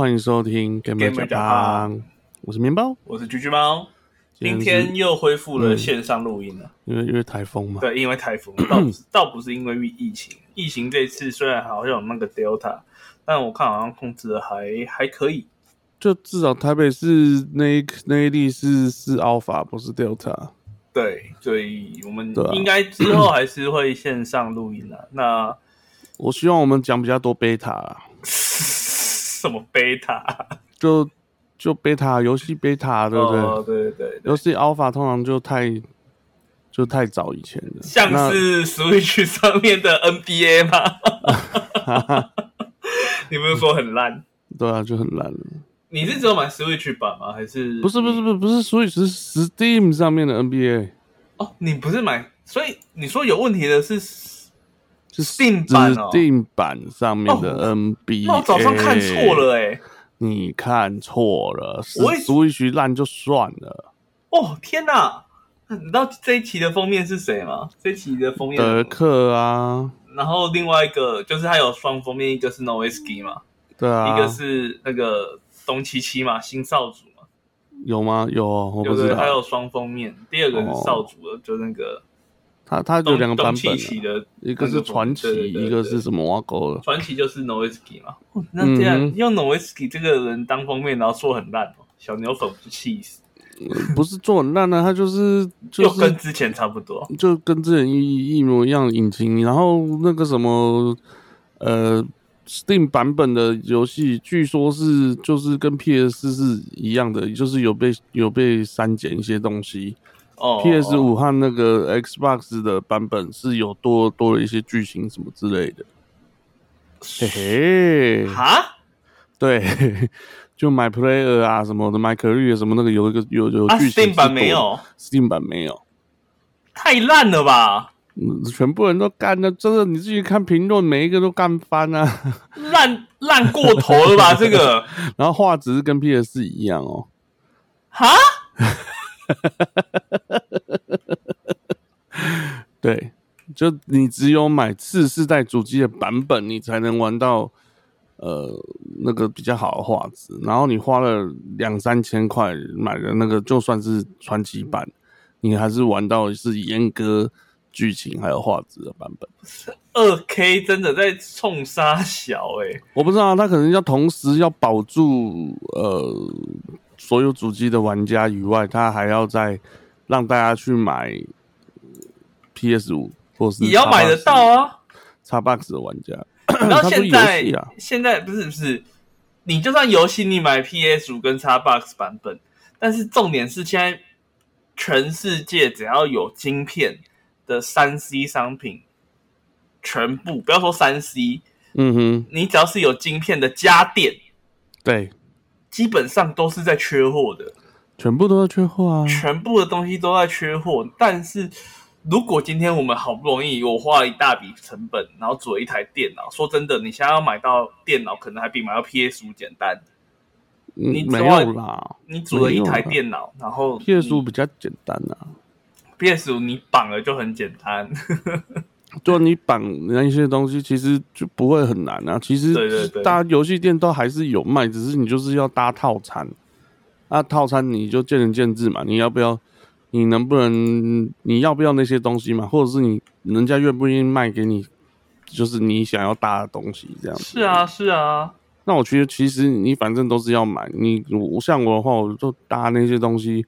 欢迎收听《Game 胖》，我是面包。我是橘橘猫，今今天又恢复了线上录音了。因为因为台风嘛，对，因为台风，倒不是倒不是因为疫情，疫情这次虽然好像有那个 Delta，但我看好像控制的还还可以。就至少台北市那一那一例是是 Alpha，不是 Delta。对，所以我们应该之后还是会线上录音的。那我希望我们讲比较多 Beta，啊什么 Beta，就就 Beta 游戏 Beta，对不对？哦，对对对对游戏 Alpha 通常就太就太早以前的，像是 Switch 上面的 NBA 吗？你不是说很烂？对啊，就很烂了。你是只有买 Switch 版吗？还是不是不是不是不是，所以是 Steam 上面的 NBA，哦，你不是买，所以你说有问题的是是 Steam 版哦 Steam 版上面的哦 NBA。那我早上看错了哎、你看错了，我也 Switch 烂就算了，哦天哪！你知道这一期的封面是谁吗？这一期的封面，德克啊，然后另外一个就是他有双封面，一个是 Noisky 嘛，对啊，一个是那个东七七嘛，新少主嘛，有吗？有哦，我不知道。还有双封面，第二个是哦少主的，就那个它它有两个版本一个是传奇，对对对一个是什么挖沟的。传奇就是 Noisky 嘛。哦那这样、嗯用 Noisky 这个人当封面，然后做很烂哦，小牛粉不气死，不是做很烂呢，它就是就 就是跟之前差不多。就跟之前一一模一样的引擎，然后那个什么呃 Steam 版本的游戏，据说是就是跟 PS 是一样的，就是有被有被删减一些东西。哦 PS 五和那个 Xbox 的版本是有多多了一些剧情什么之类的。嘿嘿，哈对，就 My Player 啊什么的，My Career 什么那个有一个有有啊剧情，Steam 版没有，，Steam 版没有，太烂了吧？嗯，全部人都干的，真的你自己看评论，每一个都干翻啊。烂烂过头了吧？这个 然后画质是跟 PS 一样哦，哈？对，就你只有买次世代主机的版本，你才能玩到呃那个比较好的画质。然后你花了两三千块买的那个，就算是传奇版，你还是玩到是阉割剧情还有画质的版本。二 K 真的在冲杀小哎、我不知道，他可能要同时要保住呃所有主机的玩家以外，他还要再让大家去买 PS 五或是你要买得到啊！Xbox 的玩家。然后 现在、啊现在不是不是，你就算游戏你买 PS 五跟 Xbox 版本，但是重点是现在全世界只要有晶片的三 C 商品，全部不要说三 C，嗯哼，你只要是有晶片的家电，对，基本上都是在缺货的。全部都在缺货啊。全部的东西都在缺货，但是如果今天我们好不容易我花了一大笔成本，然后组了一台电脑，说真的，你现在要买到电脑，可能还比买到 PS 五简单。你之外有啦你组了一台电脑，然后，PS 五比较简单啊。PS 五你绑了就很简单。就你绑那些东西，其实就不会很难啊。其实对对对大家游戏店都还是有卖，只是你就是要搭套餐。那套餐你就见仁见智嘛，你要不要？你能不能？你要不要那些东西嘛？或者是你人家愿不愿意卖给你？就是你想要搭的东西这样子。是啊，是啊，那我觉得其实你反正都是要买，你我像我的话，我就搭那些东西，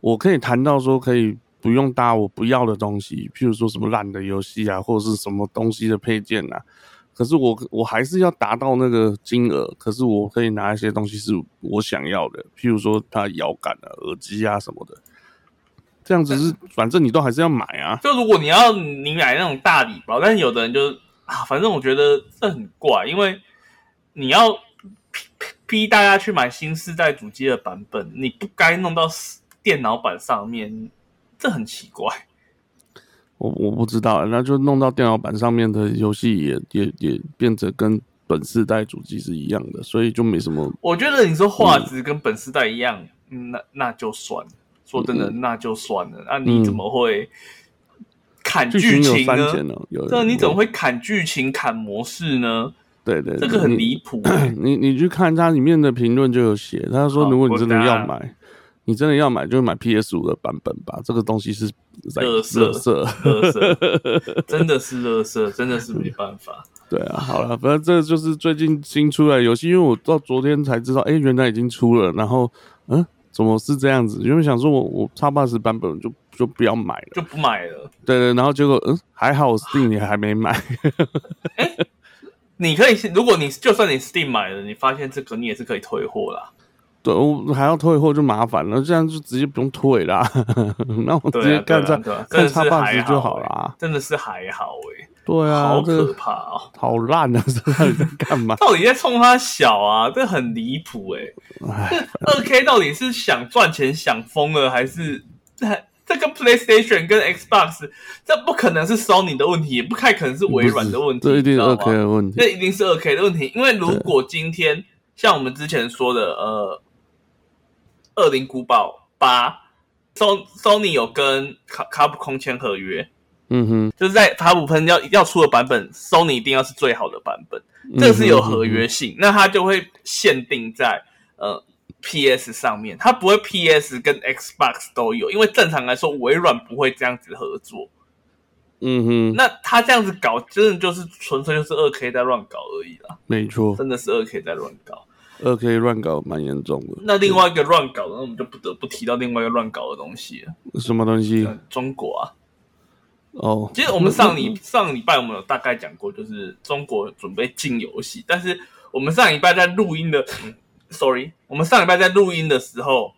我可以谈到说可以不用搭我不要的东西，譬如说什么烂的游戏啊，或者是什么东西的配件啊。可是我我还是要达到那个金额，可是我可以拿一些东西是我想要的，譬如说它摇杆啊、耳机啊什么的。这样子是，反正你都还是要买啊。就如果你要你买那种大礼包，但是有的人就啊，反正我觉得这很怪，因为你要逼逼逼大家去买新世代主机的版本，你不该弄到电脑版上面，这很奇怪。我我不知道，那就弄到电脑版上面的游戏也也也变成跟本世代主机是一样的，所以就没什么。我觉得你说画质跟本世代一样，嗯那那就算了。说真的，那就算了。那你怎么会砍剧剧情呢？有对，你怎么会砍剧情、砍模式呢？对对，这个很离谱、欸。你你去看它里面的评论就有写，他说如果你真的要买，你真的要买就买 PS 五的版本吧，这个东西是在垃圾垃圾。垃圾，真的是垃圾，真的是没办法。对啊，好了，反正这就是最近新出来的游戏，因为我到昨天才知道，哎、原来已经出了，然后嗯，怎么是这样子？因为想说我我叉八十版本就就不要买了，就不买了。对对，然后结果嗯还好我 Steam 也还没买，你可以，如果你就算你 Steam 买了，你发现这个你也是可以退货啦。对我还要退货就麻烦了，这样就直接不用退啦，那我直接看叉、对啊，真看的是还叉八十就好啦。真的是还好哎、对啊，好可怕哦！好烂啊！这到底在干嘛？到底在冲他小啊？这很离谱哎！这，二 K 到底是想赚钱想疯了，还是这这跟 PlayStation 跟 Xbox 这不可能是 Sony 的问题，也不太可能是微软的问题，这一定是二 K 的问题。这一定是二 K 的问题，因为如果今天像我们之前说的，呃，《恶灵古堡八》，So Sony 有跟卡卡普空签合约，嗯哼，就是在卡普空要要出的版本，Sony 一定要是最好的版本，这个是有合约性，那它就会限定在呃 PS 上面，它不会 PS 跟 Xbox 都有，因为正常来说微软不会这样子合作。嗯哼，那他这样子搞，真的就是纯粹就是二 K 在乱搞而已啦，没错，真的是二 K 在乱搞。二 K 乱搞蛮严重的。那另外一个乱搞的，那我们就不得不提到另外一个乱搞的东西了，什么东西？呃中国啊。哦，其实我们上礼上礼拜我们有大概讲过，就是中国准备进游戏，但是我们上礼拜在录音的、嗯、，sorry，我们上礼拜在录音的时候，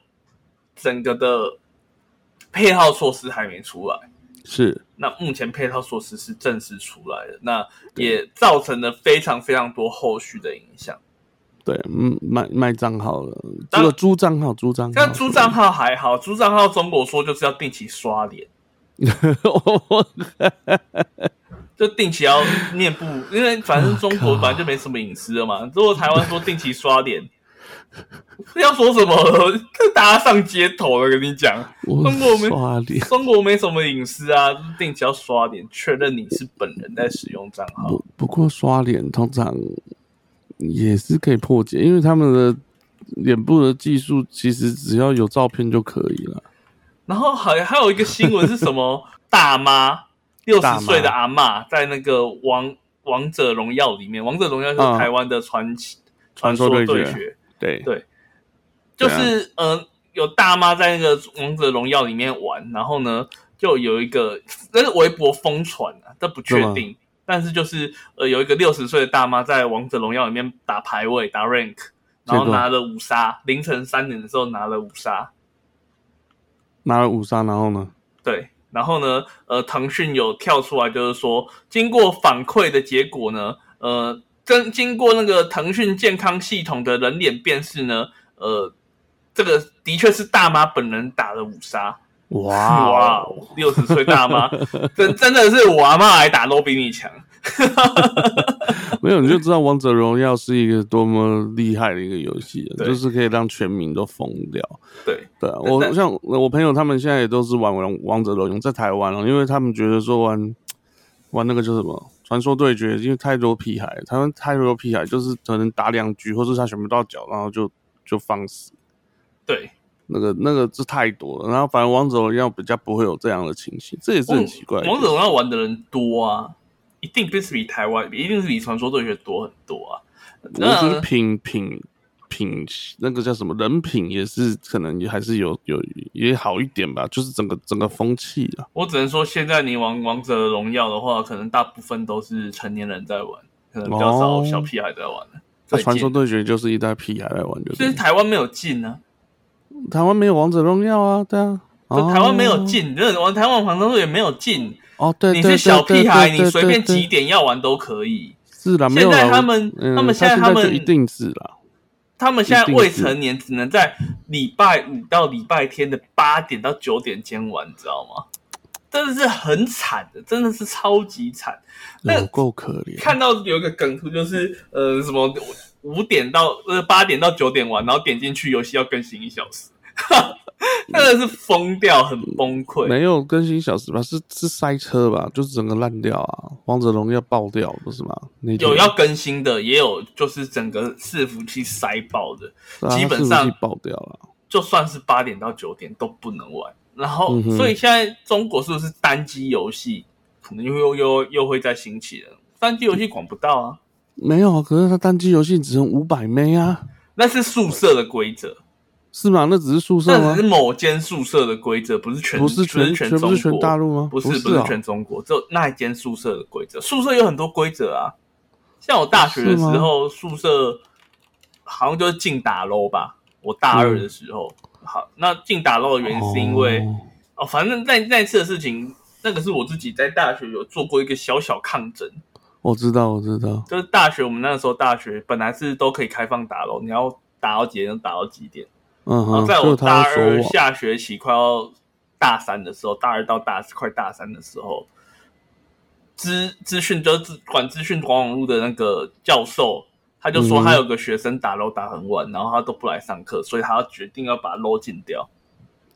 整个的配套措施还没出来。是那目前配套措施是正式出来的，那也造成了非常非常多后续的影响。对，嗯，卖卖账号了，这当个租账号，租账号，但租账号还好，租账号中国说就是要定期刷脸，就定期要面部，因为反正中国本来就没什么隐私了嘛。如果台湾说定期刷脸，要说什么？大家上街头了，跟你讲，中国没刷脸。中国没什么隐私啊，就是定期要刷脸，确认你是本人在使用账号不。不过刷脸通常也是可以破解，因为他们的脸部的技术其实只要有照片就可以了。然后还还有一个新闻是什么？大妈六十岁的阿嬷在那个王王者荣耀里面，王者荣耀是嗯。台湾的传奇、传说对决。对决，对。对。就是、呃有大妈在那个王者荣耀里面玩，然后呢就有一个那是微博疯传啊，这不确定，但是就是呃有一个六十岁的大妈在王者荣耀里面打排位打 rank，然后拿了五杀，凌晨三点的时候拿了五杀，拿了五杀，然后呢？对，然后呢，呃，腾讯有跳出来，就是说，经过反馈的结果呢，呃，经经过那个腾讯健康系统的人脸辨识呢，呃，这个的确是大妈本人打了五杀。哇哇哦，，六十岁大妈，真真的是我阿妈来打都比你强。没有你就知道王者荣耀是一个多么厉害的一个游戏就是可以让全民都疯掉。对，对啊，我像我朋友他们现在也都是玩王王者荣耀，在台湾了，因为他们觉得说玩 玩那个叫什么传说对决，因为太多屁孩，他们太多屁孩，就是可能打两局，或是他选不到脚，然后就就放死。对，那个那个是太多了，然后反正王者荣耀比较不会有这样的情形，这也是很奇怪。王者荣耀玩的人多啊，一定不是比台湾，一定是比传说对决多很多啊。我觉得品品品那个叫什么人品也是可能也还是有有也好一点吧，就是整个整个风气啊。我只能说，现在你玩王者荣耀的话，可能大部分都是成年人在玩，可能比较少哦小屁孩在玩了。那传说对决就是一代屁孩来玩，就就是是台湾没有进呢、台湾没有王者荣耀啊，对啊，台湾没有进，真的玩台湾传说对决没有进。哦，对，你对是小屁孩，你随便几点要玩都可以。是啦，现在他们嗯他们现在他他们一定是啦，他们现在未成年只能在礼拜五到礼拜天的八点到九点间玩，你知道吗？真的是很惨的，真的是超级惨。那有够可怜。看到有一个梗图，就是呃什么五点到呃八点到九点玩，然后点进去游戏要更新一小时，真 的是疯掉，很崩溃。没有更新一小时吧？是是塞车吧？就是整个烂掉啊！王者荣耀爆掉不是吗？有要更新的，也有就是整个伺服器塞爆的，啊基本上爆掉了。就算是八点到九点都不能玩。然后，嗯所以现在中国是不是单机游戏可能又又又又会再兴起了？单机游戏管不到啊，没有啊，可是它单机游戏只能五百枚啊，那是宿舍的规则，是吗？那只是宿舍吗那只是？某间宿舍的规则，不是全不是全全全不是全中国大陆吗？不是不是全中国，只有那一间宿舍的规则。宿舍有很多规则啊，像我大学的时候，宿舍好像就是禁打 LO 吧。我大二的时候，好，那禁打 LO 的原因是因为哦哦反正那那次的事情，那个是我自己在大学有做过一个小小抗争，我知道，我知道，就是大学我们那个时候大学本来是都可以开放打 LO，你要打到几点就打到几点。嗯然后哼，在我大二下学期快要大三的时候，大二到大四快大三的时候，资资讯就是管资讯管网络的那个教授，他就说嗯他有个学生打 LO 打很晚，然后他都不来上课，所以他要决定要把 LO 禁掉。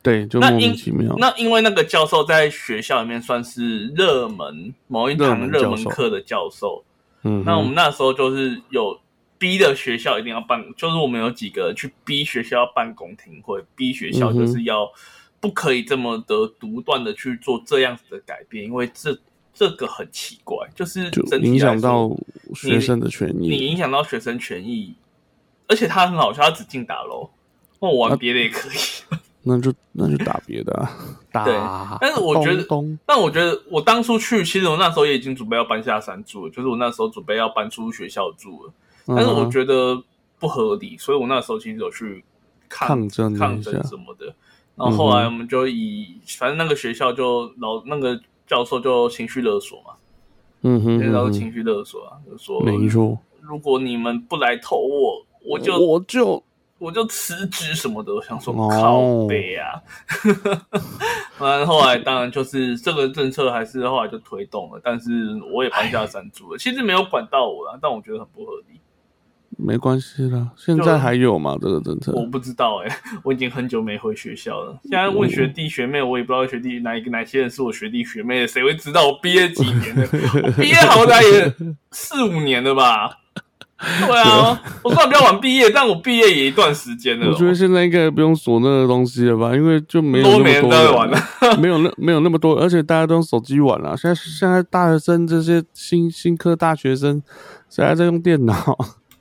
对，就莫那因名其妙。那因为那个教授在学校里面算是热门某一堂热门课的教授，嗯，那我们那时候就是有逼的学校一定要办，就是我们有几个去逼学校要办公听会，逼学校就是要不可以这么的独断的去做这样子的改变，因为这这个很奇怪，就是影响到学生的权益你益。影响到学生权益，而且他很好笑，他只进打楼，那我玩别的也可以。那就那就打别的啊，打。但是我觉得但我觉得我当初去，其实我那时候也已经准备要搬下山住了，就是我那时候准备要搬出学校住了。但是我觉得不合理，所以我那时候其实有去抗抗争抗争什么的。然后后来我们就以，反正那个学校就老那个教授就情绪勒索嘛，嗯哼那时候嗯哼，情绪勒索啊，就说没错，如果你们不来投我，我就我就我就辞职什么的。我想说哦靠背啊，完了后来当然就是这个政策还是后来就推动了，但是我也搬家山住了。其实没有管到我啦，但我觉得很不合理。没关系啦。现在还有吗？这个政策？我不知道哎、我已经很久没回学校了。现在问学弟学妹，我也不知道学弟哪一个哪些人是我学弟学妹的，谁会知道我毕业几年的？我毕业好歹也四五年了吧？对啊，我虽然比较晚毕业，但我毕业也一段时间了、我觉得现在应该不用锁那个东西了吧，因为就没多人在玩了。没有那没有那么多，而且大家都用手机玩了。现在现在大学生这些新新科大学生，谁还在用电脑？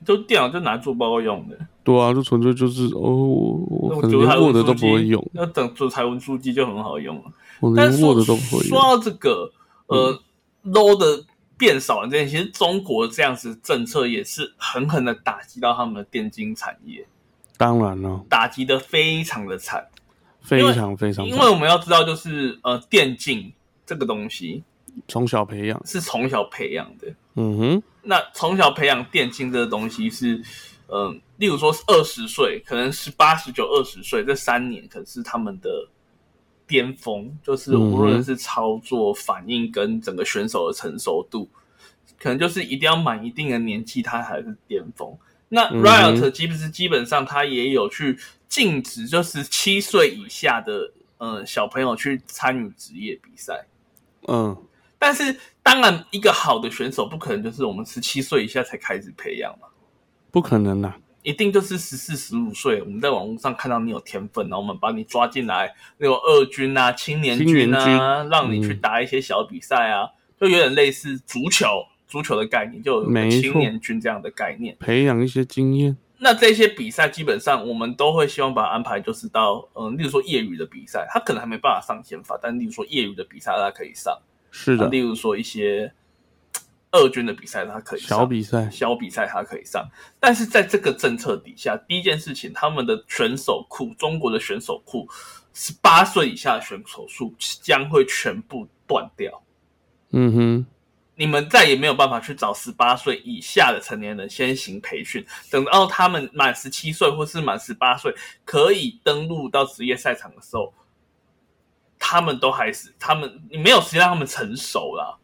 就电脑就拿做报告用的，对啊，就纯粹就是哦，我我可能连 Word 都不会用，要等做台文书机就很好用了。我连 Word 都不会用说。到这个，呃、low 的变少了这些，其实中国这样子政策也是狠狠的打击到他们的电竞产业，当然了，打击的非常的惨。非常非常因为我们要知道，就是呃，电竞这个东西从小培养，是从小培养的。嗯哼，那从小培养电竞这个东西是，嗯、例如说是二十岁，可能十八、十九、二十岁这三年，可能是他们的巅峰，就是无论是操作、反应跟整个选手的成熟度，可能就是一定要满一定的年纪，他才是巅峰。那 Riot 基本是基本上他也有去禁止，就是七岁以下的呃小朋友去参与职业比赛。嗯，但是当然，一个好的选手不可能就是我们十七岁以下才开始培养嘛，不可能啦，一定就是十四、十五岁，我们在网络上看到你有天分，然后我们把你抓进来，那种二军啊、青年军啊，让你去嗯打一些小比赛啊，就有点类似足球、足球的概念，就青年军这样的概念。培养一些经验，那这些比赛基本上我们都会希望把它安排，就是到嗯，例如说业余的比赛，他可能还没办法上先发，但例如说业余的比赛他可以上。是的啊例，如说一些二军的比赛，他可以上小比赛，小比赛他可以上，但是在这个政策底下，第一件事情，他们的选手库，中国的选手库，十八岁以下的选手数将会全部断掉。嗯哼，你们再也没有办法去找十八岁以下的成年人先行培训，等到他们满十七岁或是满十八岁可以登录到职业赛场的时候，他们都还是他们，你没有时间让他们成熟啦。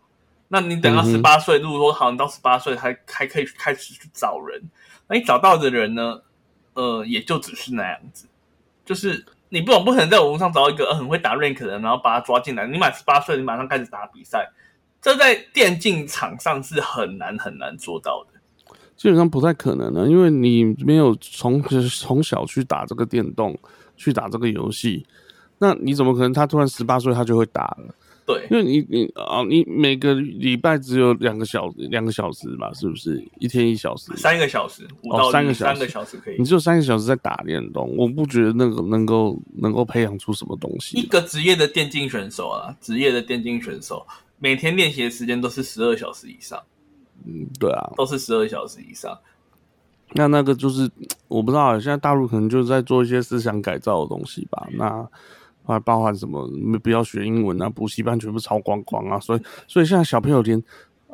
那你等到十八岁，如果说好，你到十八岁还还可以开始去找人，那你找到的人呢，呃，也就只是那样子，就是你不总不可能在网络上找到一个很会打 rank 的人，然后把他抓进来。你满十八岁，你马上开始打比赛，这在电竞场上是很难很难做到的。基本上不太可能的，因为你没有从从小去打这个电动，去打这个游戏，那你怎么可能他突然十八岁他就会打了？对，因为你你啊，你每个礼拜只有两个小两个小时吧，是不是？一天一小时，三个小时，五哦到六三个小时三个小时可以你。只有三个小时在打电动，我不觉得那个能够能够培养出什么东西一西。个职业的电竞选手啊，职业的电竞选手每天练习的时间都是十二小时以上，嗯，对啊，都是十二小时以上。那那个就是我不知道，现在大陆可能就是在做一些思想改造的东西吧。那还包含什么？不要学英文啊，补习班全部抄光光啊。所以，所以现在小朋友连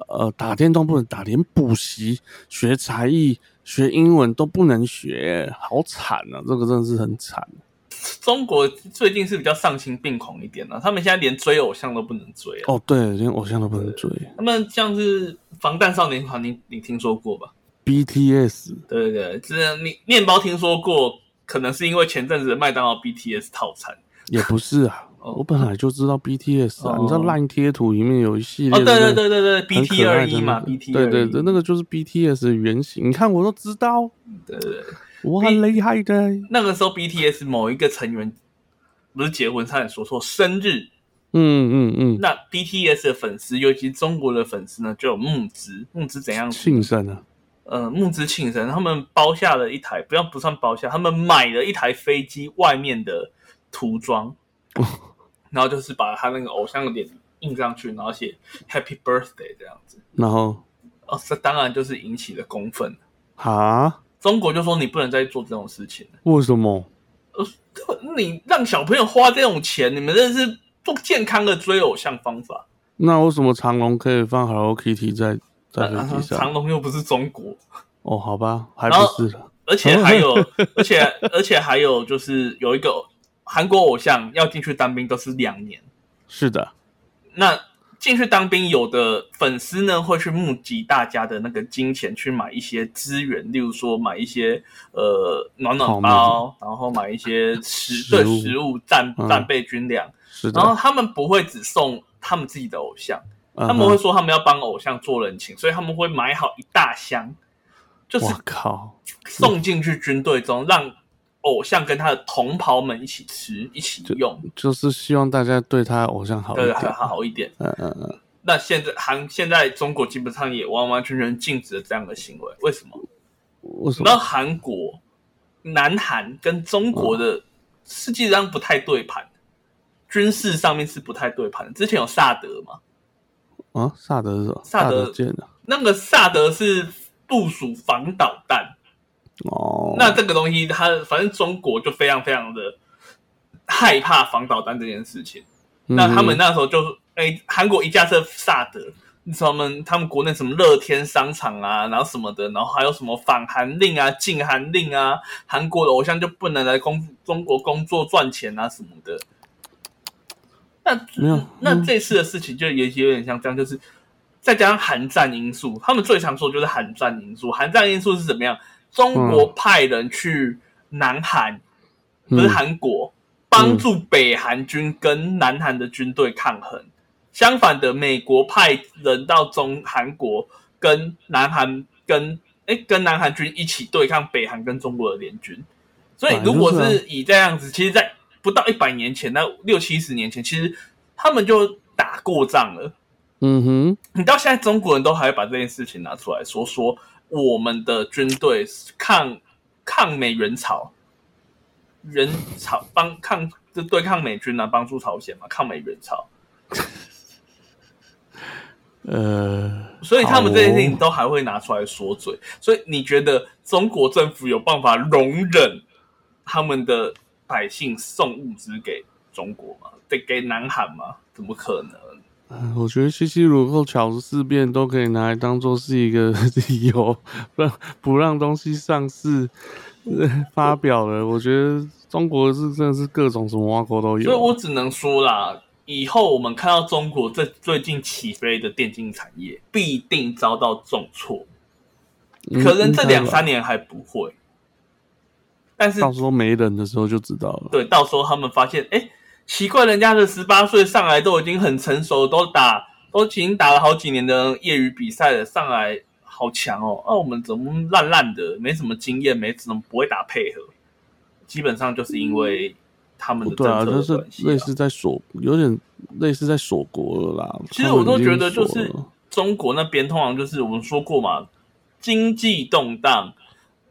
呃打电动不能打，连补习、学才艺、学英文都不能学，好惨啊！这个真的是很惨。中国最近是比较丧心病狂一点了、他们现在连追偶像都不能追啊。哦，对，连偶像都不能追。他们像是防弹少年团，你你听说过吧？BTS 对对对，这你面包听说过，可能是因为前阵子的麦当劳 BTS 套餐。也不是啊，哦我本来就知道 BTS 啊。哦你知道烂贴图里面有一系列哦，对对对对对，BT 二一嘛那个，BT 对对对，那个就是 BTS 的原型。你看我都知道，对对对，我很厉害的。那个时候 BTS 某一个成员不是结婚，差点说错生日，嗯嗯嗯，那 BTS 的粉丝，尤其中国的粉丝呢，就有募资，募资怎样？庆生啊，呃，募资庆生，他们包下了一台，不要不算包下，他们买了一台飞机外面的涂装，然后就是把他那个偶像的脸印上去，然后写 Happy Birthday 这样子。然后哦，这当然就是引起了公愤。哈，中国就说你不能再做这种事情了，为什么？呃你让小朋友花这种钱，你们这是不健康的追偶像方法。那为什么长隆可以放 Hello Kitty 在在飞机上？长隆又不是中国，哦，好吧，还不是了。而且还有，而且而且还有，就是有一个韩国偶像要进去当兵都是两年。是的，那进去当兵，有的粉丝呢会去募集大家的那个金钱去买一些资源，例如说买一些呃暖暖包，然后买一些食对食物。战嗯。战备军粮。是然后，他们不会只送他们自己的偶像，他他们会说他们要帮偶像做人情，所以他们会买好一大箱，就是靠，送进去军队中，让偶像跟他的同袍们一起吃、一起用，就是希望大家对他偶像好一对，点。还好一点。嗯嗯嗯，那现在韩现在中国基本上也完完全全禁止了这样的行为，为什么？为什么？那？韩国、南韩跟中国的实际上不太对盘，军事上面是不太对盘。之前有萨德嘛，啊，萨德是什么？萨德德舰啊。那个萨德是部署防导弹，哦，那这个东西它反正中国就非常非常的害怕防导弹这件事情。那他们嗯那时候就哎，韩国一架设萨德，他们他们国内什么乐天商场啊，然后什么的，然后还有什么反韩令啊、禁韩令啊，韩国的偶像就不能来工中国工作赚钱啊什么的。那没有那嗯这次的事情就也有点像这样，就是再加上韩战因素，他们最常说就是韩战因素。韩战因素是怎么样？中国派人去南韩，不是嗯韩国，帮助北韩军跟南韩的军队抗衡。相反的，美国派人到中韩国跟南韩跟哎跟南韩军一起对抗北韩跟中国的联军。所以，如果是以这样子，其实，在不到一百年前，那六七十年前，其实他们就打过仗了。嗯哼，你到现在，中国人都还会把这件事情拿出来说，说我们的军队抗抗美援朝，援朝帮抗就对抗美军啊，帮助朝鲜嘛，抗美援朝。呃，所以他们这些事情都还会拿出来说嘴。所以你觉得中国政府有办法容忍他们的百姓送物资给中国吗？得给南韩吗？怎么可能？呃我觉得西西鲁后巧事变都可以拿来当做是一个 理由，不让不让东西上市、呃发表了。我觉得中国是真的是各种什么挖沟都有。所以我只能说啦，以后我们看到中国这最近起飞的电竞产业，必定遭到重挫。嗯可能这两三年年还不会，但是到时候没人的时候就知道了。对，到时候他们发现，哎，奇怪，人家的十八岁上来都已经很成熟，都打都已经打了好几年的业余比赛了，上来好强哦。那、我们怎么烂烂的，没什么经验，没怎么不会打配合？基本上就是因为他们的对啊，政策就是。类似在锁，有点类似在锁国了啦。其实我都觉得，就是中国那边通常就是我们说过嘛，经济动荡、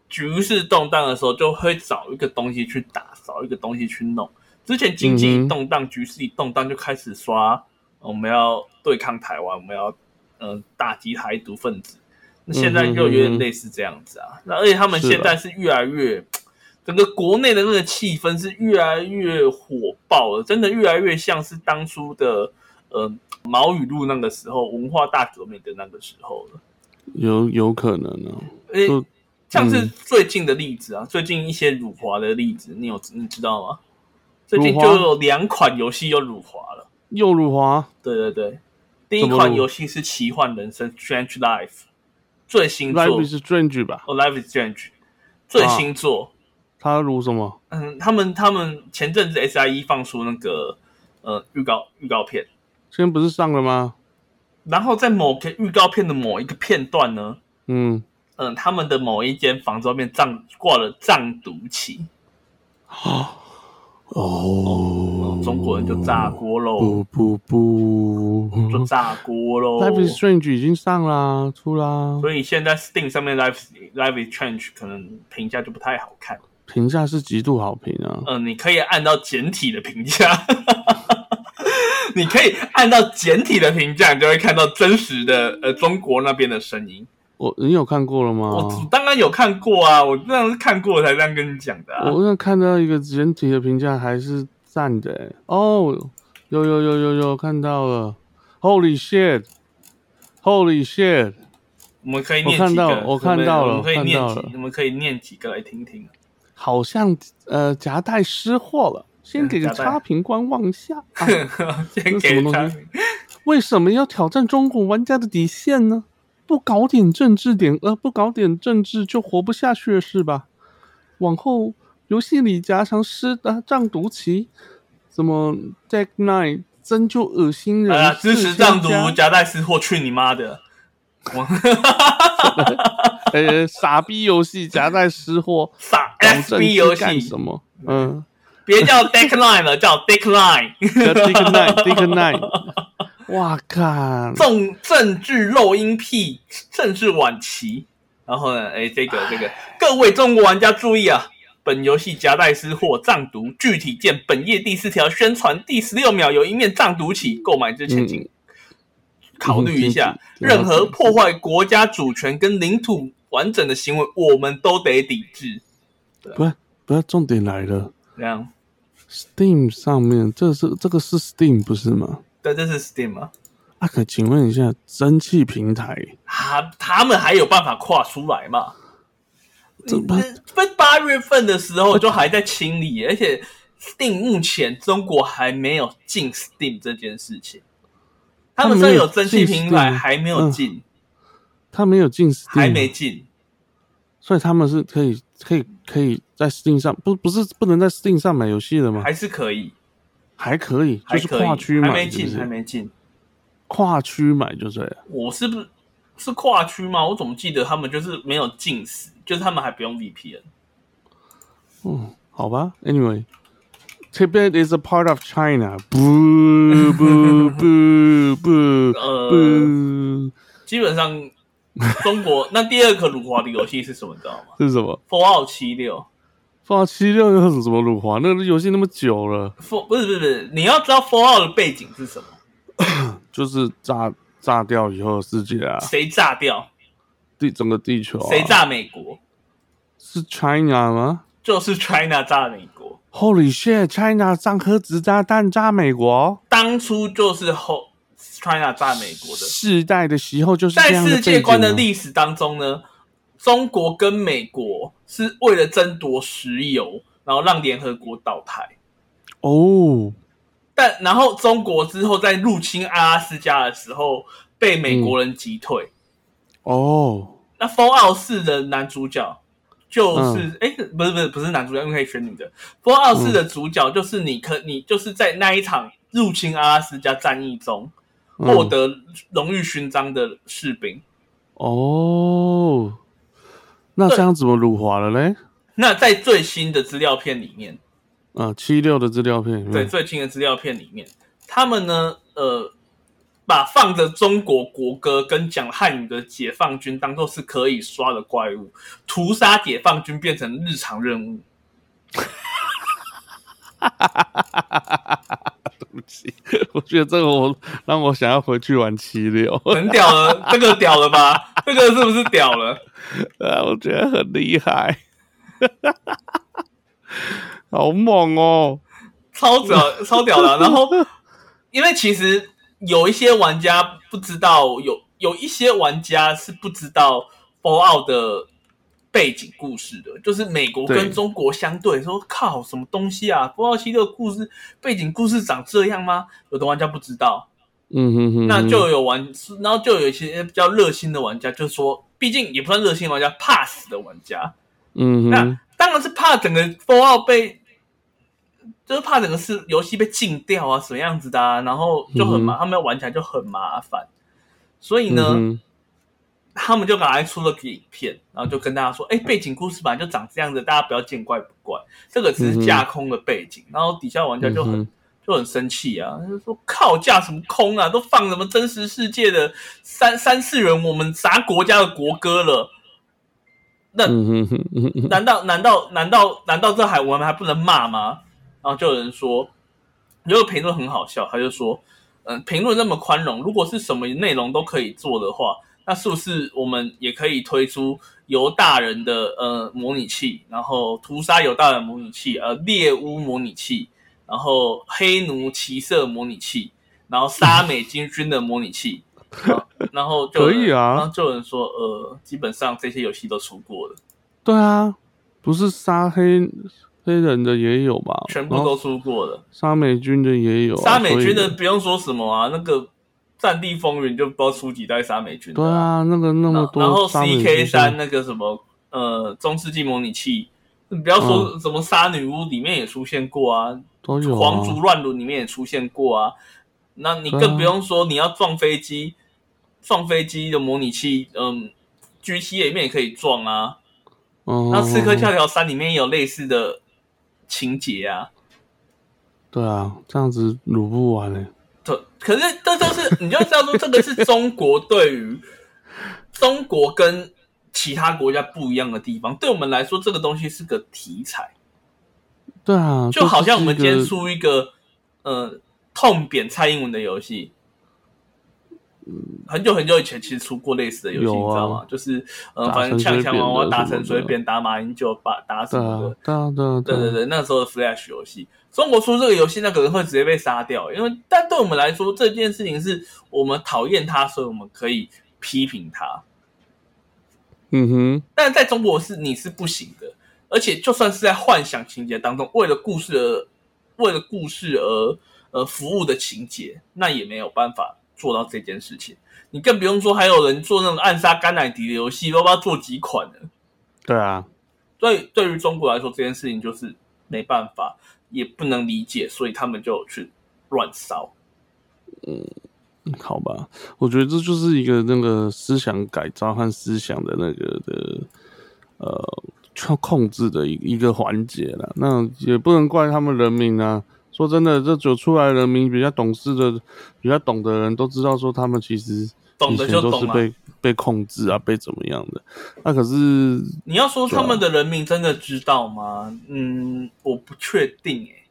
局势动荡的时候，就会找一个东西去打，找一个东西去弄。之前经济一动荡、局势一动荡，就开始刷我们要对抗台湾，我们要嗯、呃打击台独分子。那现在就有点类似这样子啊。那而且他们现在是越来越。整个国内的那个气氛是越来越火爆了，真的越来越像是当初的呃毛语录那个时候文化大革命的那个时候了。有有可能啊。诶、像是嗯最近的例子啊，最近一些辱华的例子，你有你知道吗？最近就有两款游戏又辱华了。又辱华，对对对，第一款游戏是《奇幻人生 Strange Life》最新作，Life is Strange 吧？哦，《Life is Strange》最新作。他辱什么？嗯，他们他们前阵子 SIE 放出那个呃预告预告片，今天不是上了吗？然后在某个预告片的某一个片段呢，嗯，嗯，他们的某一间房子外面藏挂了藏毒旗，哦，中国人就炸锅喽，不不不就炸锅喽。，Life is Strange 已经上啦，出啦，所以现在 Steam 上面 Life Life is Strange 可能评价就不太好看。评价是极度好评啊。嗯，你可以按照简体的评价，你可以按照简体的评价，你就会看到真实的呃中国那边的声音。我你有看过了吗？我当然有看过啊，我当然是看过才这样跟你讲的啊。我那看到一个整体的评价还是赞的欸哦，有有有有有看到了，Holy shit，Holy shit，我们可以念几我看到个，我看到了我们可以念几，我们可以念几个来听听。好像呃夹带失货了，先给个差评观望一下啊。先给他么东西为什么要挑战中国玩家的底线呢？不搞点政治点，呃，不搞点政治就活不下去了是吧？往后游戏里夹常施的藏毒旗，什么 Deck Nine 真就恶心人。啊，支持藏毒夹带私货，去你妈的！我 呃，傻逼游戏夹带私货，傻搞政 SB 游戏，什么？嗯别叫 Deck Nine 了，叫 Deckline。，Dick Nine，Dick Nine，哇靠，政政治漏音癖，政治晚期。然后呢，哎，这个这个，各位中国玩家注意啊！本游戏夹带私货藏毒，具体见本页第四条宣传第十六秒有一面藏毒旗，购买之前请考虑一下。嗯任何破坏国家主权跟领土完整的行为，我们都得抵制。不是不是，重点来了这样，，Steam 上面这是这个是 Steam 不是吗？对，这是 Steam 吗？啊，可请问一下，蒸汽平台他他们还有办法跨出来吗？这不分八月份的时候就还在清理，而且 Steam 目前中国还没有进 Steam 这件事情。他们虽然有蒸汽平台，还没有进，他没有进 Steam，还没进。所以他们是可以可以可以在 Steam 上，不不是不能在 Steam 上买游戏的吗？还是可以，还可以，就是跨区买，还没进，还没进。跨区买就对了。我是不是是跨区吗？我怎么记得他们就是没有进死，就是他们还不用 VPN。嗯，好吧，Anyway。Tibet is a part of China. 不不不不呃，不，基本上中国 那第二个辱华的游戏是什么？你知道吗是什么？？Fallout 七六。放七六又是什么辱华？那个游戏那么久了，Fall 不是不是不是，你要知道 Fallout 的背景是什么？就是炸炸掉以后的世界啊，谁炸掉？地整个地球、啊，谁？炸美国？是 China 吗就是 China 炸美国。？Holy shit！China 上颗子炸弹炸美国，当初就是后 China 炸美国的。世代的时候就是这在世界观的历史当中呢，中国跟美国是为了争夺石油，然后让联合国倒台。哦，但然后中国之后在入侵阿拉斯加的时候，被美国人击退。哦，那 Fallout 四的男主角就是哎、不是不是不是男主角，因为可以选女的。封奥四的主角就是你可你就是在那一场入侵阿拉斯加战役中获嗯得荣誉勋章的士兵。哦，那这样怎么辱华了嘞？那在最新的资料片里面，啊，七六的资料片，对最新的资料片里面，他们呢，呃，把放着中国国歌跟讲汉语的解放军当做是可以刷的怪物，屠杀解放军变成日常任务。我觉得这个我让我想要回去玩七六，很屌了，这个屌了吧？这个是不是屌了？啊，我觉得很厉害，好猛哦！超屌，超屌的啊。然后，因为其实有一些玩家不知道，有有一些玩家是不知道 Fallout 的背景故事的，就是美国跟中国相对，说靠什么东西啊？Fallout 七六故事背景故事长这样吗？有的玩家不知道，嗯哼哼，那就有玩，然后就有一些比较热心的玩家，就说，毕竟也不算热心的玩家，怕死的玩家，嗯哼，那当然是怕整个 Fallout 被，就是怕整个是游戏被禁掉啊，什么样子的啊，然后就很麻，嗯他们要玩起来就很麻烦，所以呢，他们就赶快出了个影片，然后就跟大家说，哎，背景故事本来就长这样子，大家不要见怪不怪，这个只是架空的背景，然后底下玩家就很。嗯就很生气啊！就说靠架什么空啊，都放什么真实世界的三三次元我们啥国家的国歌了？那难道难道难道难道这还我们还不能骂吗？然后就有人说，有个评论很好笑，他就说，嗯，评论那么宽容，如果是什么内容都可以做的话，那是不是我们也可以推出犹大人的呃模拟器，然后屠杀犹大人模拟器，呃猎巫模拟器，然后黑奴骑射模拟器，然后杀美金军的模拟器，然后就可以啊然后就有人说，呃，基本上这些游戏都出过了。对啊，不是杀黑黑人的也有吧？全部都出过了。杀美军的也有啊，杀美军的不用说什么啊，那个《战地风云》就不知道出几代杀美军的、对，啊，那个那么多，然后 CK 三那个什么呃中世纪模拟器，你不要说什么杀女巫里面也出现过啊，都有啊皇族乱伦里面也出现过啊。那你更不用说你要撞飞机，撞飞机的模拟器，嗯，G T 里面也可以撞啊。嗯，那《刺客教条三》里面也有类似的情节啊。对啊，这样子撸不完嘞。对，可是这就是你就知道说，这个是中国对于中国跟其他国家不一样的地方。对我们来说，这个东西是个题材，对啊，就好像我们今天出一个呃痛扁蔡英文的游戏。很久很久以前，其实出过类似的游戏，啊你知道吗？就是呃，反正呛枪娃娃打成随便，打马英九，把打什对么的对对，对，那时候的 Flash 游戏，中国出这个游戏，那可能会直接被杀掉。因为，但对我们来说，这件事情是我们讨厌它，所以我们可以批评它。嗯哼，但在中国是你是不行的，而且就算是在幻想情节当中，为了故事而为了故事而呃服务的情节，那也没有办法做到这件事情。你更不用说还有人做那种暗杀甘乃迪的游戏，都不知道做几款了。对啊，对，对于中国来说，这件事情就是没办法，也不能理解，所以他们就去乱烧。嗯好吧，我觉得这就是一个那个思想改造和思想的那个的呃要控制的一一个环节了。那也不能怪他们人民啊。说真的，这走出来人民比较懂事的、比较懂的人都知道，说他们其实懂以前的就懂啊。都是被被控制啊，被怎么样的。那可是你要说他们的人民真的知道吗？嗯，我不确定诶、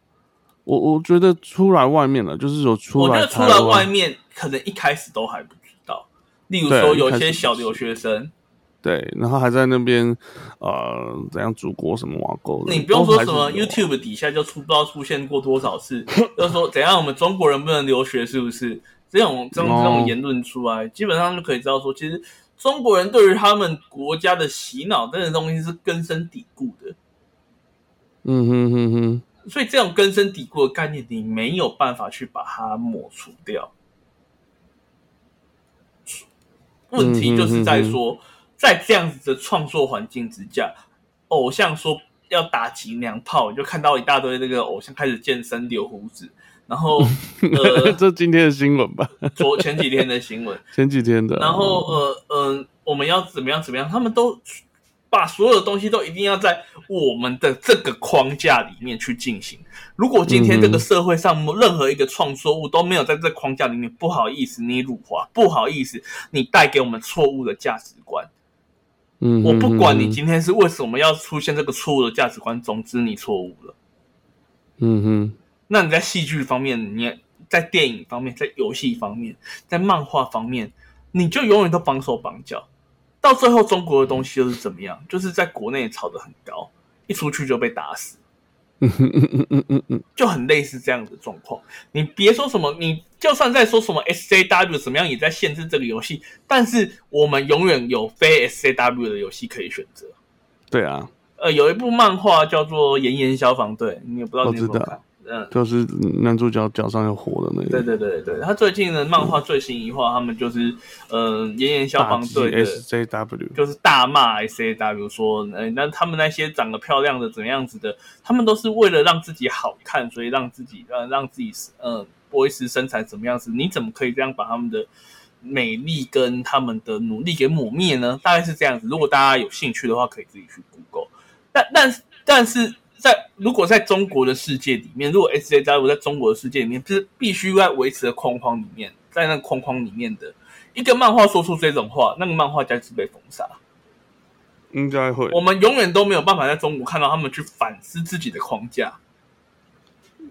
我我觉得出来外面了，就是有出来我觉得出来外，面可能一开始都还不知道。例如说，有些小留学生，对，然后还在那边呃怎样祖国什么瓦沟的，你不用说什么 YouTube 底下就出不知道出现过多少次，就是说怎样我们中国人不能留学，是不是？这种这种哦这种言论出来，基本上就可以知道说，其实中国人对于他们国家的洗脑这种东西是根深蒂固的。嗯哼哼哼，所以这种根深蒂固的概念，你没有办法去把它抹除掉。问题就是在说，在这样子的创作环境之下，偶像说要打几娘炮，就看到一大堆那个偶像开始健身留胡子，然后 呃，这今天的新闻吧？昨前几天的新闻，前几天的。然后呃呃，我们要怎么样怎么样？他们都把所有的东西都一定要在我们的这个框架里面去进行。如果今天这个社会上任何一个创作物都没有在这框架里面，不好意思，你辱华，不好意思，你带给我们错误的价值观。嗯，我不管你今天是为什么要出现这个错误的价值观，总之你错误了。嗯哼，那你在戏剧方面，你在电影方面，在游戏方面，在漫画方面，你就永远都绑手绑脚，到最后中国的东西又是怎么样？就是在国内炒得很高，一出去就被打死。嗯嗯嗯嗯嗯嗯，就很类似这样的状况。你别说什么，你就算在说什么 SJW 怎么样，也在限制这个游戏。但是我们永远有非 SJW 的游戏可以选择。对啊，呃，有一部漫画叫做《炎炎消防队》，你也不知道你有没有看？嗯，就是男主角脚上有火的那个。对对对对，他最近的漫画最新一话，他们就是嗯，炎炎消防队的 SJW，就是大骂 SJW 说，呃，那他们那些长得漂亮的怎么样子的，他们都是为了让自己好看，所以让自己呃让自己呃维持身材怎么样子？你怎么可以这样把他们的美丽跟他们的努力给抹灭呢？大概是这样子。如果大家有兴趣的话，可以自己去 Google。但但但是。在如果在中国的世界里面，如果 S J W 在中国的世界里面，就是必须在维持的框框里面，在那框框里面的一个漫画说出这种话，那个漫画家是被封杀，应该会。我们永远都没有办法在中国看到他们去反思自己的框架，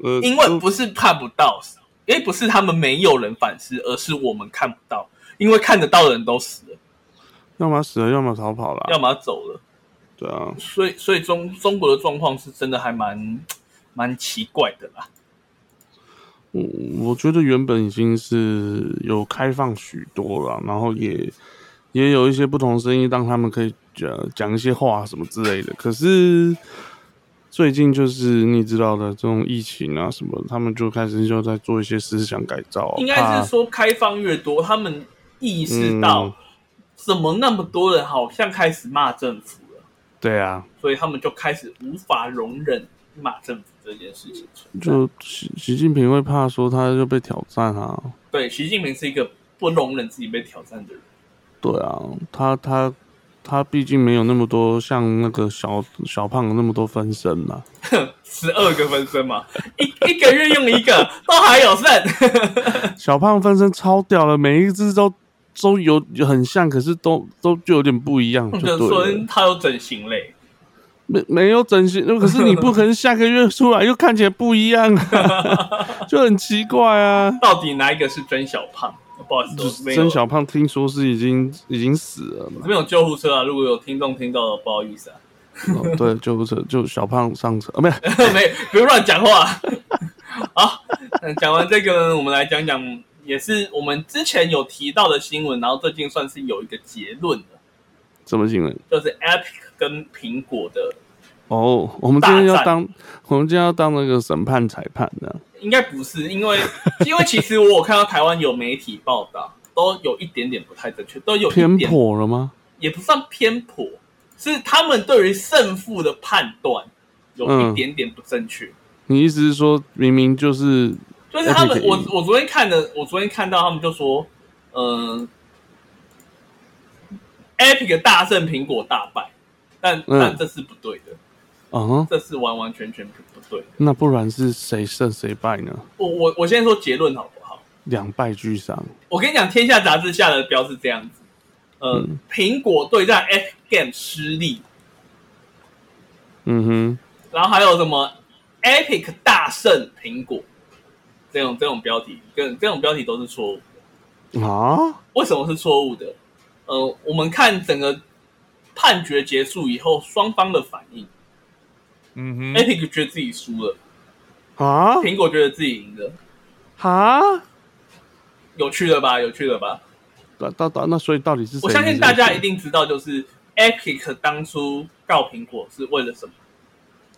呃，因为不是看不到，因为不是他们没有人反思，而是我们看不到，因为看得到的人都死了，要么死了，要么逃跑了，要么走了。对啊，所以所以中中国的状况是真的还蛮蛮奇怪的啦。我我觉得原本已经是有开放许多了，然后也也有一些不同声音，让他们可以讲讲一些话什么之类的。可是最近就是你知道的这种疫情啊什么，他们就开始就在做一些思想改造。应该是说开放越多，他们意识到怎么那么多人好像开始骂政府。对啊，所以他们就开始无法容忍骂政府这件事情。就习习近平会怕说他就被挑战啊。对，习近平是一个不容忍自己被挑战的人。对啊，他他他毕竟没有那么多像那个小小胖那么多分身嘛。十二个分身嘛，一一个月用一个都还有剩。小胖分身超屌了，每一只都。都有很像，可是都都就有点不一样。就说他有整形嘞，没没有整形，可是你不可能下个月出来又看起来不一样，就很奇怪啊。到底哪一个是真小胖？不好意思，真小胖听说是已经已经死了。这边有救护车啊，如果有听众听到的，不好意思啊。对，救护车就小胖上车啊，没 没，不用乱讲话。好，讲完这个，我们来讲讲。也是我们之前有提到的新闻，然后最近算是有一个结论了。什么新闻？就是 Epic 跟苹果的哦。我们今天要当，我们今天要当那个审判裁判的。应该不是，因为因为其实我有看到台湾有媒体报道，都有一点点不太正确，都有偏颇了吗？也不算偏颇，是他们对于胜负的判断有一点点不正确。你意思是说明明就是？就是他们，我我昨天看的，我昨天看到他们就说，嗯，Epic 大胜苹果大败，但但这是不对的，啊，这是完完全全不不对。那不然是谁胜谁败呢？我我我先说结论好不好？两败俱伤。我跟你讲，天下杂志下的标是这样子，呃，苹果对战 Epic Game 失利，嗯哼，然后还有什么 Epic 大胜苹果。这种这种标题跟这种标题都是错误的啊？为什么是错误的？呃，我们看整个判决结束以后，双方的反应。嗯哼，Epic 觉得自己输了啊，苹果觉得自己赢了啊，有趣了吧？有趣了吧？那到到，那所以到底是？我相信大家一定知道，就是 Epic 当初告苹果是为了什么？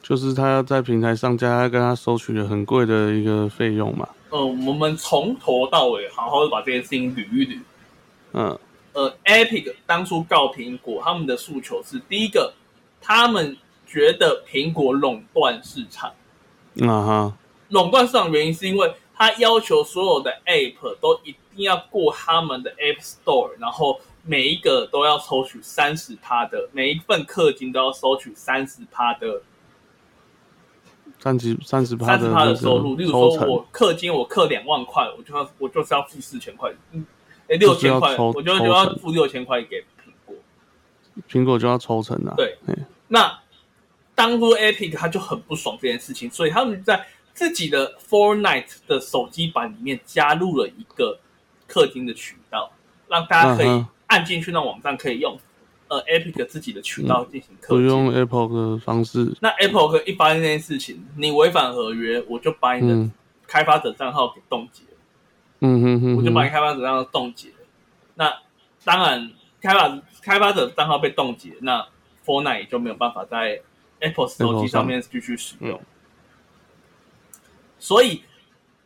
就是他要在平台上架，跟他收取了很贵的一个费用嘛。呃，我们从头到尾好好的把这件事情捋一捋。嗯，呃，Epic 当初告苹果，他们的诉求是：第一个，他们觉得苹果垄断市场。啊哈，垄断市场原因是因为他要求所有的 App 都一定要过他们的 App Store，然后每一个都要抽取三十趴的，每一份氪金都要收取三十趴的三十三十趴三十趴的收入。例如说，我氪金我氪两万块，我就要我就是要付四千块，嗯，哎六千块，我就就要付六千块给苹果。苹果就要抽成啊。对，那当初 Epic 他就很不爽这件事情，所以他们在自己的 Fortnite 的手机版里面加入了一个氪金的渠道，让大家可以按进去那网站可以用呃 Epic 自己的渠道进行氪金。不用 Apple 的方式。那 Apple 一发现这件事情，你违反合约，我就把你的嗯开发者账号给冻结了。嗯哼哼，我就把你开发者账号冻结。那当然，开发开发者账号被冻结，那 Fortnite 也就没有办法在 Apple 手机上面继续使用。所以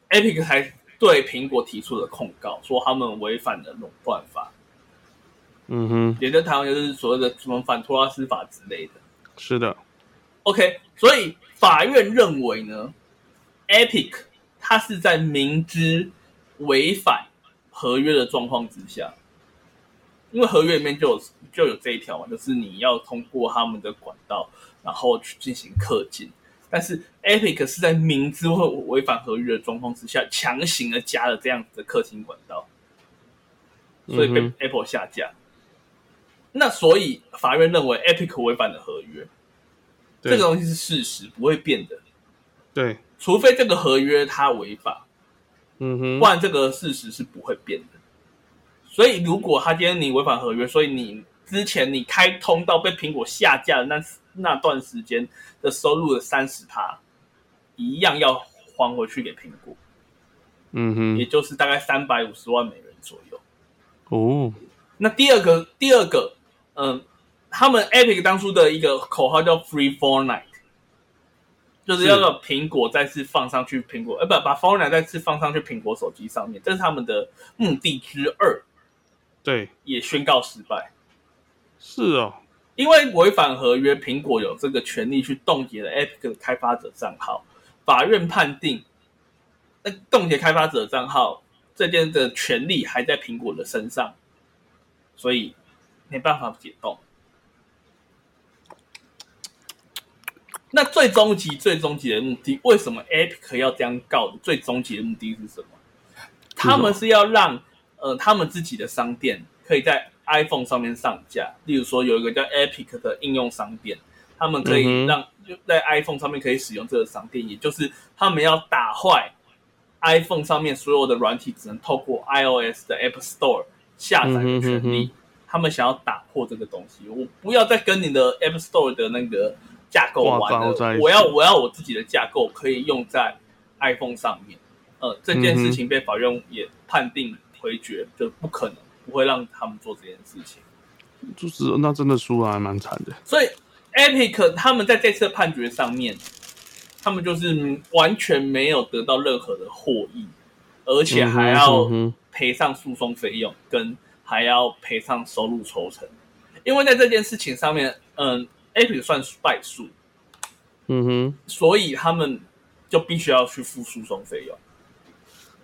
Epic 才对苹果提出了控告，说他们违反了垄断法，嗯哼，也在台湾就是所谓的什么反托拉斯法之类的。是的，OK，所以法院认为呢，Epic 它是在明知违反合约的状况之下，因为合约里面就有就有这一条嘛，就是你要通过他们的管道，然后去进行氪金。但是 Epic 是在明知会违反合约的状况之下，强行的加了这样子的氪金管道，所以被 Apple 下架。那所以法院认为 Epic 违反了合约，这个东西是事实，不会变的，对，除非这个合约它违法，嗯哼。不，然这个事实是不会变的。所以，如果他今天你违反合约，所以你之前你开通到被苹果下架的那那段时间的收入的三十趴，一样要还回去给苹果，嗯哼，也就是大概三百五十万美元左右。哦，那第二个，第二个，嗯，他们 Epic 当初的一个口号叫 Free Fortnite，就是要让苹果再次放上去苹果，呃，不，把 Fortnite 再次放上去苹果手机上面，这是他们的目的之二，对，也宣告失败。是哦，因为违反合约，苹果有这个权利去冻结了 Epic 的开发者账号。法院判定，那冻结开发者账号这件的权利还在苹果的身上，所以没办法解冻。那最终极、最终极的目的，为什么 Epic 要这样告的？最终极的目的是什么？他们是要让呃他们自己的商店可以在 iPhone 上面上架，例如说有一个叫 Epic 的应用商店，他们可以让就在 iPhone 上面可以使用这个商店，也就是他们要打坏 iPhone 上面所有的软体只能透过 iOS 的 App Store 下载的权利。嗯哼哼他们想要打破这个东西，我不要再跟你的 App Store 的那个架构玩了我要我要我自己的架构可以用在 iPhone 上面。呃，这件事情被法院也判定回绝，就不可能不会让他们做这件事情。就是那真的输了还蛮惨的。所以 Epic 他们在这次的判决上面，他们就是完全没有得到任何的获益，而且还要赔上诉讼费用，跟还要赔上收入抽成。因为在这件事情上面，嗯，Epic 算是败诉，嗯哼，所以他们就必须要去付诉讼费用。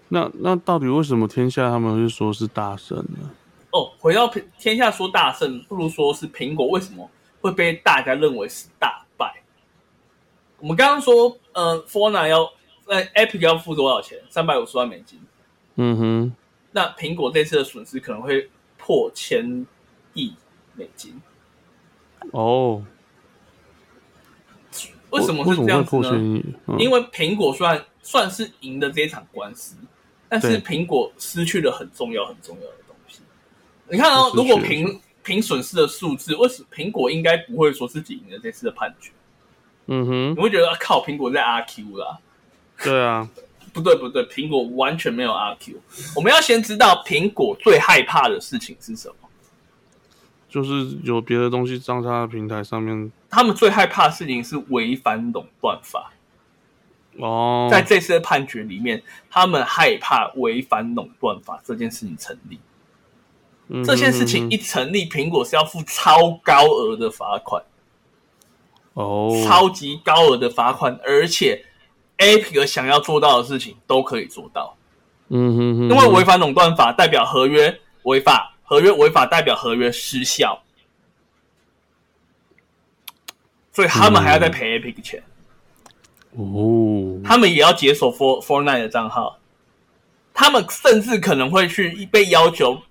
那那到底为什么天下他们会说是大胜呢？哦，回到天天下说大胜，不如说是苹果为什么会被大家认为是大败？我们刚刚说，呃 f o r n a 要呃 Epic 要付多少钱？三百五十万美金。嗯哼，那苹果这次的损失可能会破千亿美金。哦，为什么是这样子呢？因为苹果虽然算是赢的这一场官司，但是对苹果失去了很重要很重要的东西。你看哦，如果了凭凭损失的数字，为什么苹果应该不会说自己赢了这次的判决？嗯哼，你会觉得啊靠，苹果在阿 Q 啦？对啊，不对不对，苹果完全没有阿 Q。我们要先知道苹果最害怕的事情是什么。就是有别的东西上它的平台上面他们最害怕的事情是违反垄断法。哦，在这次的判决里面，他们害怕违反垄断法这件事情成立。嗯这件事情一成立，苹果是要付超高额的罚款。哦，超级高额的罚款，而且 Epic 想要做到的事情都可以做到，嗯哼哼，因为违反垄断法代表合约违法，合约违法代表合约失效，所以他们还要再赔 Epic 钱，哦，他们也要解锁 For Fortnite 的账号，他们甚至可能会去被要求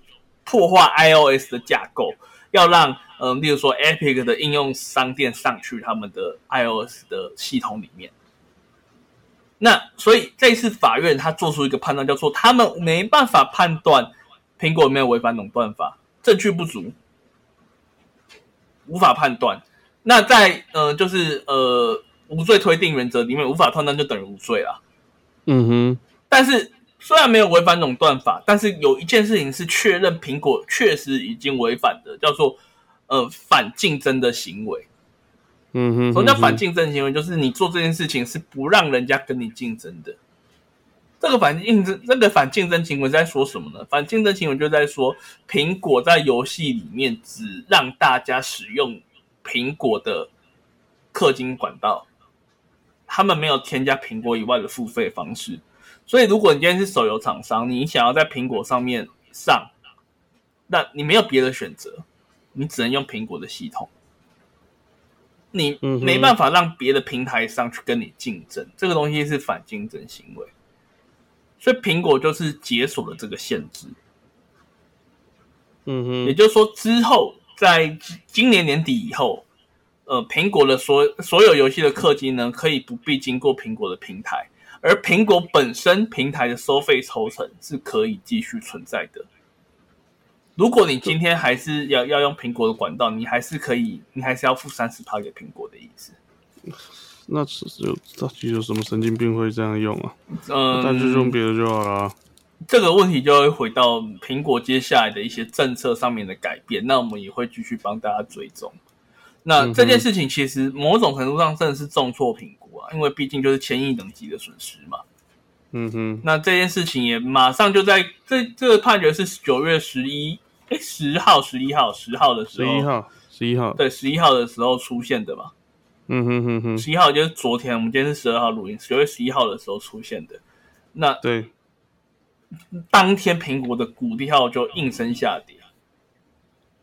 破坏 iOS 的架构，要让嗯、呃例如说 Epic 的应用商店上去他们的 iOS 的系统里面。那所以这一次法院他做出一个判断，叫做他们没办法判断苹果有没有违反垄断法，证据不足，无法判断。那在呃就是呃无罪推定原则里面，无法判断就等于无罪啦。嗯哼，但是虽然没有违反垄断法，但是有一件事情是确认苹果确实已经违反的，叫做呃反竞争的行为。嗯哼，什么叫反竞争行为？就是你做这件事情是不让人家跟你竞争的。这个反竞争，这个反竞争行为在说什么呢？反竞争行为就在说，苹果在游戏里面只让大家使用苹果的氪金管道，他们没有添加苹果以外的付费方式。所以，如果你今天是手游厂商，你想要在苹果上面上，那你没有别的选择，你只能用苹果的系统。你没办法让别的平台上去跟你竞争，这个东西是反竞争行为，所以苹果就是解锁了这个限制。嗯哼，也就是说，之后在今年年底以后，呃，苹果的所所有游戏的氪金呢，可以不必经过苹果的平台，而苹果本身平台的收费抽成是可以继续存在的。如果你今天还是要要用苹果的管道，你还是可以，你还是要付三十趴给苹果的意思。那是有到底有什么神经病会这样用啊？嗯，那就用别的就好了。这个问题就会回到苹果接下来的一些政策上面的改变，那我们也会继续帮大家追踪。那这件事情其实某种程度上真的是重挫评估啊，因为毕竟就是千亿等级的损失嘛。嗯哼，那这件事情也马上就在这这个判决是九月十一，哎，十号、十一号、十号的时候，十一号，十一号，对，十一号的时候出现的嘛。嗯哼哼哼，十一号就是昨天，我们今天是十二号录音，九月十一号的时候出现的。那对，当天苹果的股票就应声下跌。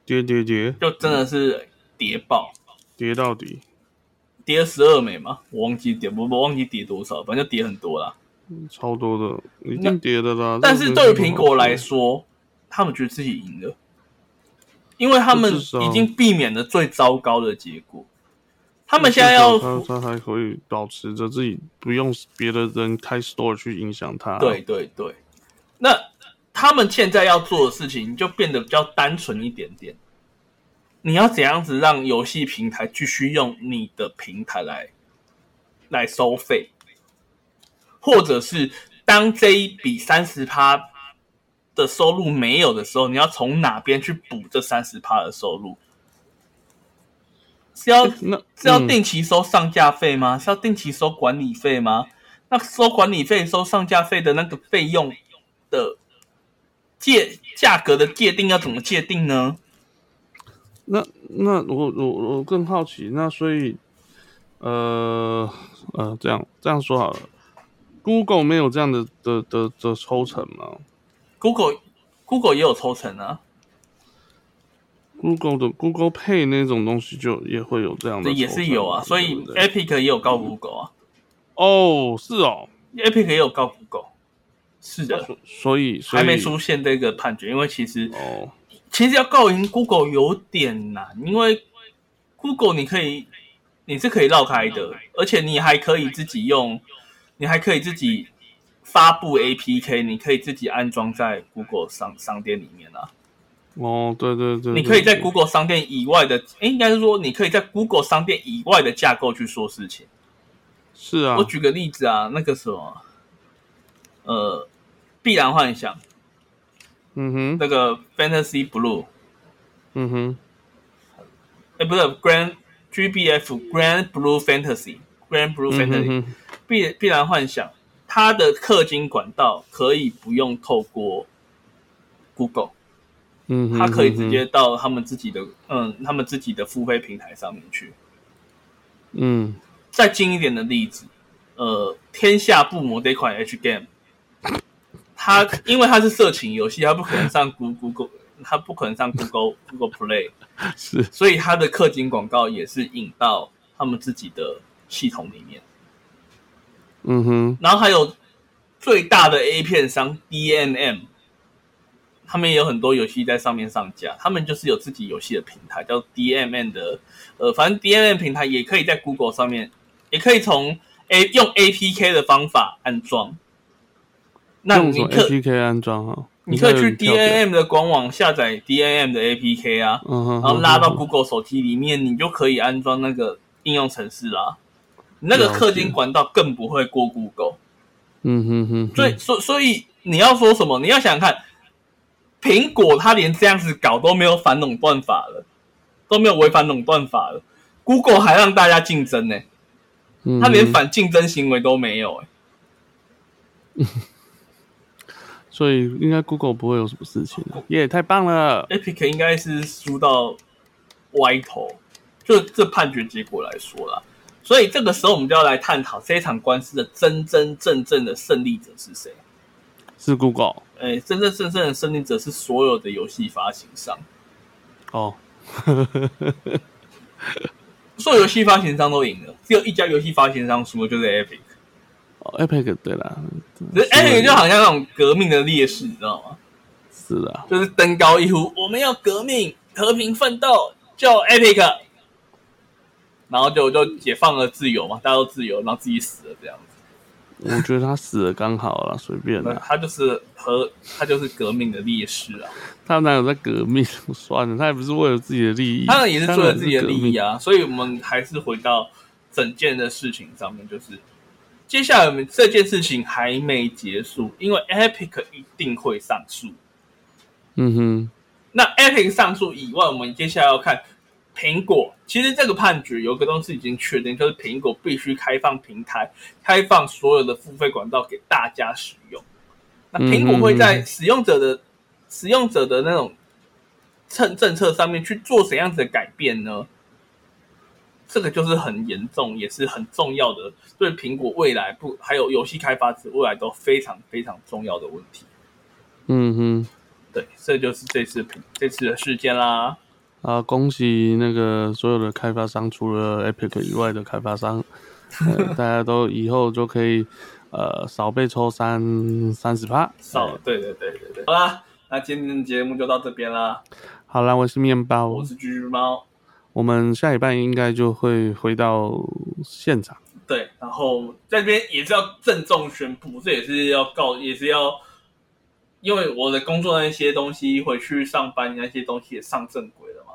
跌跌跌，就真的是跌爆，跌到底，跌了十二美嘛，我忘记跌，我我忘记跌多少，反正就跌很多啦。超多的，已经跌的啦。但是对于苹果来，说，他们觉得自己赢了，因为他们已经避免了最糟糕的结果。他们现在要他他还可以保持着自己不用别的人开 store 去影响他。对，对对，那他们现在要做的事情就变得比较单纯一点点。你要怎样子让游戏平台继续用你的平台来来收费，或者是当这一笔三十趴的收入没有的时候，你要从哪边去补这三十趴的收入？是要那是要嗯定期收上架费吗？是要定期收管理费吗？那收管理费、收上架费的那个费用的界价格的界定要怎么界定呢？那那我我我更好奇，那所以呃呃这样这样说好了，Google 没有这样的的的的抽成吗 Google Google 也有抽成啊，？Google 的 Google Pay 那种东西就也会有这样的也是有啊，所以 Epic 也有告 Google 啊。哦是哦，，Epic 也有告 Google，是的，所以还没出现这个判决，因为其实哦。其实要告赢 Google 有点难，因为 Google 你可以你是可以绕开的，而且你还可以自己用，你还可以自己发布 APK，你可以自己安装在 Google 商商店里面啊。哦对对对，你可以在 Google 商店以外的，诶应该是说你可以在 Google 商店以外的架构去说事情。是啊。我举个例子啊，那个什么，呃，必然幻想。嗯哼。那个 Fantasy Blue，嗯哼。哎，不是 Grand GBF Grand Blue Fantasy Grand Blue 嗯 Fantasy，、哼哼。必必然幻想，它的氪金管道可以不用透过 Google，嗯哼，它可以直接到他们自己的嗯他们自己的付费平台上面去。嗯，再近一点的例子，呃，天下不魔这款 H game，它因为它是色情游戏，它不可能上 Google，它不可能上 Google Google Play，是，所以它的氪金广告也是引到他们自己的系统里面。嗯哼，然后还有最大的 A 片商 DMM，他们也有很多游戏在上面上架，他们就是有自己游戏的平台，叫 DMM 的，呃，反正 DMM 平台也可以在 Google 上面，也可以从 A 用 APK 的方法安装。那你可 APK 安装啊？你可以去应该有跳表 DMM 的官网下载 DMM 的 APK 啊，然后拉到 Google 手机里面，你就可以安装那个应用程式啦。你那个氪金管道更不会过 Google。嗯哼哼，所以，所所以你要说什么？你要想想看，苹果它连这样子搞都没有反垄断法了，都没有违反垄断法了，Google 还让大家竞争呢、嗯它连反竞争行为都没有、欸，所以应该 Google 不会有什么事情的，耶，太棒了！Epic 应该是输到歪头，就这判决结果来说啦。所以这个时候我们就要来探讨这场官司的真真正正的胜利者是谁？是 Google 诶、真真正正的胜利者是所有的游戏发行商。哦，所有游戏发行商都赢了，只有一家游戏发行商输了，就是 Epic。哦，Epic 对啦，可是 Epic 就好像那种革命的烈士，你知道吗？是的，就是登高一呼，我们要革命，和平奋斗，叫 Epic，然后就就解放了自由嘛，大家都自由，然后自己死了这样子。我觉得他死了刚好了，随便那啦。他就是和他就是革命的烈士啊，他哪有在革命？算了，他也不是为了自己的利益，当然也是为了自己的利益啊。啊。所以我们还是回到整件的事情上面，就是接下来我们这件事情还没结束，因为 Epic 一定会上诉。嗯哼，那 Epic 上诉以外，我们接下来要看苹果。其实这个判决有个东西已经确定，就是苹果必须开放平台，开放所有的付费管道给大家使用。那苹果会在使用者的、使用者的那种政政策上面去做怎样子的改变呢？这个就是很严重，也是很重要的，对苹果未来不还有游戏开发者未来都非常非常重要的问题。嗯哼，对，这就是这次评这次的事件啦。啊，恭喜那个所有的开发商，除了 Epic 以外的开发商，呃、大家都以后就可以呃少被抽三三十趴。少，对对对对对。好啦，那今天的节目就到这边啦。好啦，我是面包，我是橘橘猫，我们下礼拜应该就会回到现场。对，然后在这边也是要郑重宣布，这也是要告，也是要，因为我的工作那些东西，回去上班那些东西也上正轨了嘛，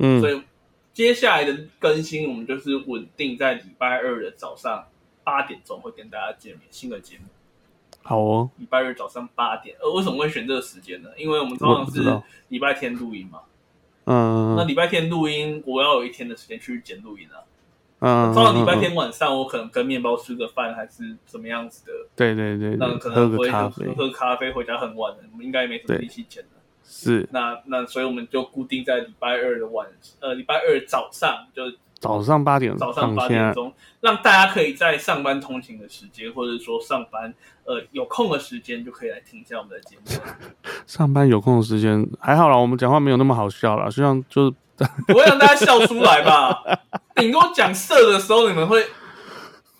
嗯所以接下来的更新，我们就是稳定在礼拜二的早上八点钟会跟大家见面，新的节目。好哦，礼拜二早上八点，呃，为什么会选这个时间呢？因为我们通常是礼拜天录音嘛。嗯那礼拜天录音，我要有一天的时间去剪录音啊。嗯，通常礼拜嗯，天晚上，我可能跟面包吃个饭，还是怎么样子的，对对对对，那可喝能会个咖啡喝喝咖啡，回家很晚了，我们应该没什么力气剪了。是那那所以我们就固定在礼拜二的晚，呃，礼拜二早上就早上八点早上八点钟，让大家可以在上班通勤的时间，或者说上班呃有空的时间，就可以来听一下我们的节目。上班有空的时间还好啦，我们讲话没有那么好笑啦，希望就是不会让大家笑出来吧？顶多讲色的时候，你们会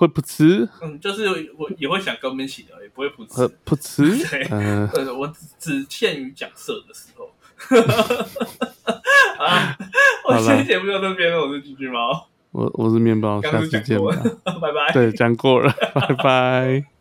会不吃嗯，就是我也会想跟我们一起聊，也不会不和吃。不吃对，嗯，呃，我只只限于讲色的时候。啊，我今天节目就到这边了，我是橘橘猫，我我是面包，下次见吧。拜拜。对，讲过了，拜拜。